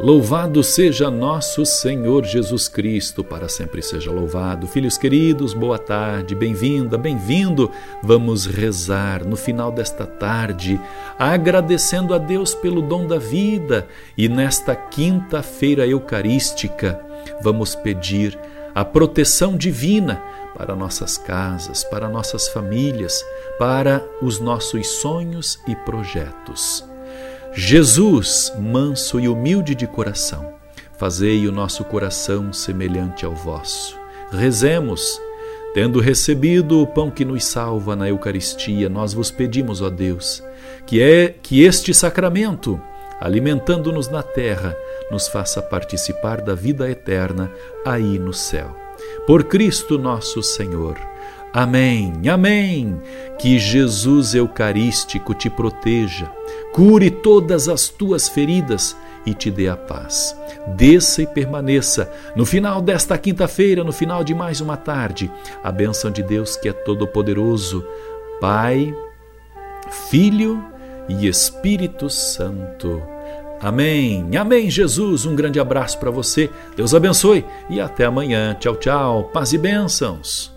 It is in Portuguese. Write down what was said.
Louvado seja nosso Senhor Jesus Cristo, para sempre seja louvado. Filhos queridos, boa tarde, bem-vinda, bem-vindo. Vamos rezar no final desta tarde, agradecendo a Deus pelo dom da vida e nesta quinta-feira eucarística, vamos pedir a proteção divina para nossas casas, para nossas famílias, para os nossos sonhos e projetos. Jesus, manso e humilde de coração, fazei o nosso coração semelhante ao vosso. Rezemos. Tendo recebido o pão que nos salva na Eucaristia, nós vos pedimos, ó Deus, que é que este sacramento, alimentando-nos na terra, nos faça participar da vida eterna aí no céu. Por Cristo nosso Senhor. Amém, amém. Que Jesus Eucarístico te proteja, cure todas as tuas feridas e te dê a paz. Desça e permaneça no final desta quinta-feira, no final de mais uma tarde, a bênção de Deus que é todo-poderoso, Pai, Filho e Espírito Santo. Amém. Amém, Jesus. Um grande abraço para você. Deus abençoe e até amanhã. Tchau, tchau. Paz e bênçãos.